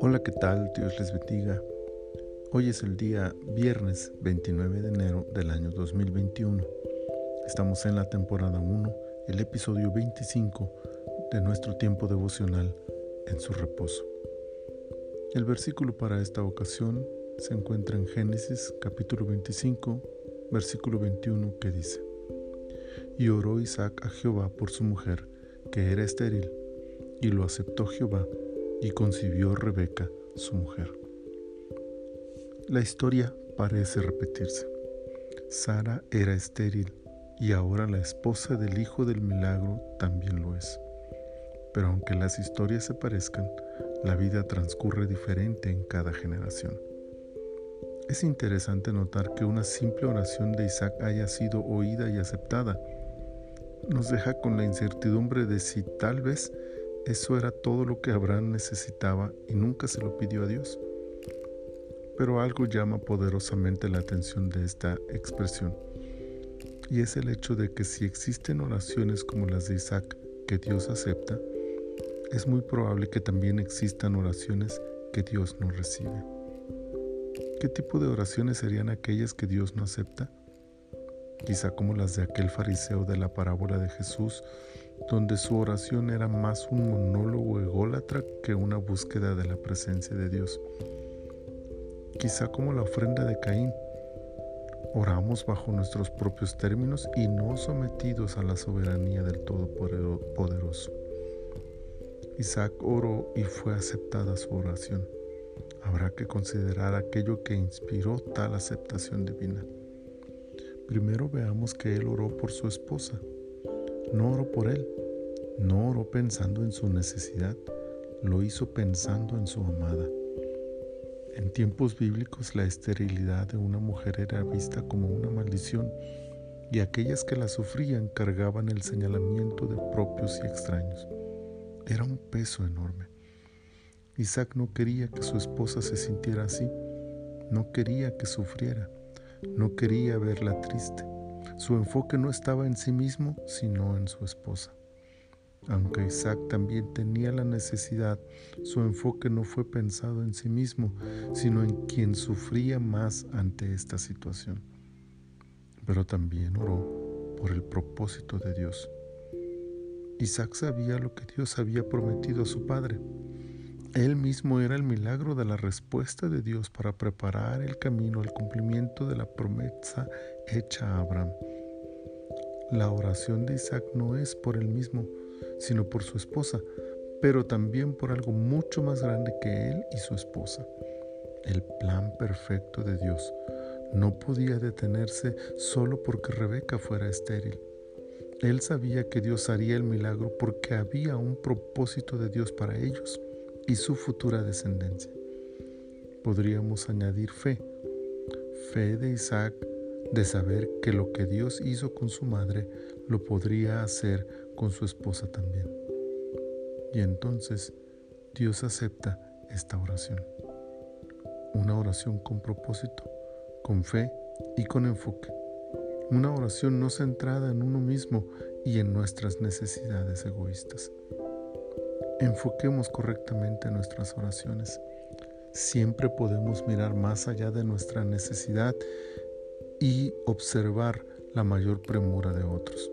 Hola, ¿qué tal? Dios les bendiga. Hoy es el día viernes 29 de enero del año 2021. Estamos en la temporada 1, el episodio 25 de nuestro tiempo devocional en su reposo. El versículo para esta ocasión se encuentra en Génesis capítulo 25, versículo 21 que dice, Y oró Isaac a Jehová por su mujer, que era estéril, y lo aceptó Jehová y concibió Rebeca, su mujer. La historia parece repetirse. Sara era estéril y ahora la esposa del hijo del milagro también lo es. Pero aunque las historias se parezcan, la vida transcurre diferente en cada generación. Es interesante notar que una simple oración de Isaac haya sido oída y aceptada. Nos deja con la incertidumbre de si tal vez eso era todo lo que Abraham necesitaba y nunca se lo pidió a Dios. Pero algo llama poderosamente la atención de esta expresión, y es el hecho de que si existen oraciones como las de Isaac que Dios acepta, es muy probable que también existan oraciones que Dios no recibe. ¿Qué tipo de oraciones serían aquellas que Dios no acepta? Quizá como las de aquel fariseo de la parábola de Jesús, donde su oración era más un monólogo ególatra que una búsqueda de la presencia de Dios. Quizá como la ofrenda de Caín, oramos bajo nuestros propios términos y no sometidos a la soberanía del Todopoderoso. Isaac oró y fue aceptada su oración. Habrá que considerar aquello que inspiró tal aceptación divina. Primero veamos que él oró por su esposa. No oró por él, no oró pensando en su necesidad, lo hizo pensando en su amada. En tiempos bíblicos la esterilidad de una mujer era vista como una maldición y aquellas que la sufrían cargaban el señalamiento de propios y extraños. Era un peso enorme. Isaac no quería que su esposa se sintiera así, no quería que sufriera, no quería verla triste. Su enfoque no estaba en sí mismo, sino en su esposa. Aunque Isaac también tenía la necesidad, su enfoque no fue pensado en sí mismo, sino en quien sufría más ante esta situación. Pero también oró por el propósito de Dios. Isaac sabía lo que Dios había prometido a su padre. Él mismo era el milagro de la respuesta de Dios para preparar el camino al cumplimiento de la promesa hecha a Abraham. La oración de Isaac no es por él mismo, sino por su esposa, pero también por algo mucho más grande que él y su esposa. El plan perfecto de Dios no podía detenerse solo porque Rebeca fuera estéril. Él sabía que Dios haría el milagro porque había un propósito de Dios para ellos y su futura descendencia. Podríamos añadir fe, fe de Isaac de saber que lo que Dios hizo con su madre lo podría hacer con su esposa también. Y entonces Dios acepta esta oración. Una oración con propósito, con fe y con enfoque. Una oración no centrada en uno mismo y en nuestras necesidades egoístas. Enfoquemos correctamente nuestras oraciones. Siempre podemos mirar más allá de nuestra necesidad y observar la mayor premura de otros.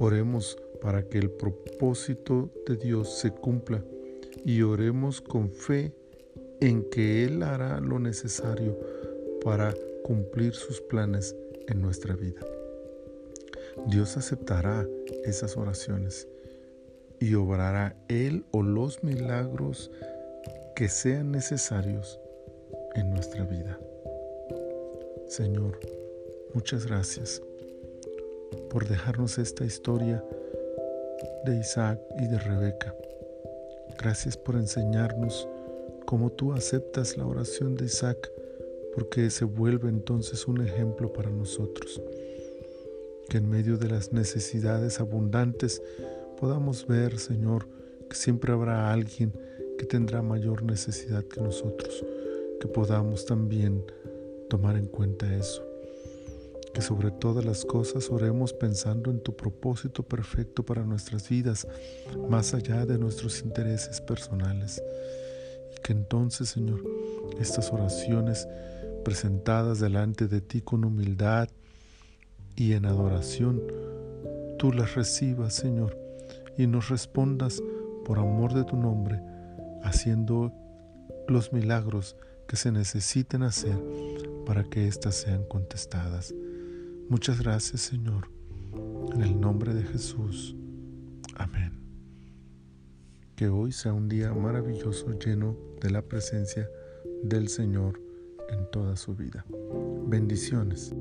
Oremos para que el propósito de Dios se cumpla y oremos con fe en que Él hará lo necesario para cumplir sus planes en nuestra vida. Dios aceptará esas oraciones y obrará Él o los milagros que sean necesarios en nuestra vida. Señor, muchas gracias por dejarnos esta historia de Isaac y de Rebeca. Gracias por enseñarnos cómo tú aceptas la oración de Isaac, porque se vuelve entonces un ejemplo para nosotros. Que en medio de las necesidades abundantes podamos ver, Señor, que siempre habrá alguien que tendrá mayor necesidad que nosotros, que podamos también tomar en cuenta eso. que sobre todas las cosas oremos pensando en tu propósito perfecto para nuestras vidas, más allá de nuestros intereses personales. Y que entonces, Señor, estas oraciones presentadas delante de ti con humildad y en adoración, tú las recibas, Señor, y nos respondas por amor de tu nombre, haciendo los milagros que se necesiten hacer para que éstas sean contestadas. Muchas gracias, Señor. En el nombre de Jesús. Amén. Que hoy sea un día maravilloso lleno de la presencia del Señor en toda su vida. Bendiciones.